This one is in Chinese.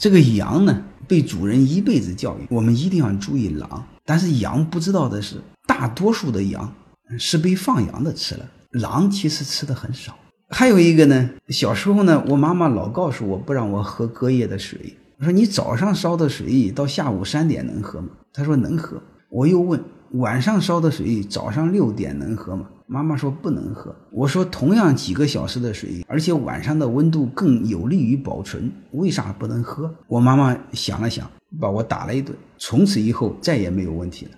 这个羊呢，被主人一辈子教育，我们一定要注意狼。但是羊不知道的是，大多数的羊是被放羊的吃了，狼其实吃的很少。还有一个呢，小时候呢，我妈妈老告诉我不让我喝隔夜的水。我说你早上烧的水到下午三点能喝吗？她说能喝。我又问晚上烧的水早上六点能喝吗？妈妈说不能喝。我说同样几个小时的水，而且晚上的温度更有利于保存，为啥不能喝？我妈妈想了想，把我打了一顿。从此以后再也没有问题了。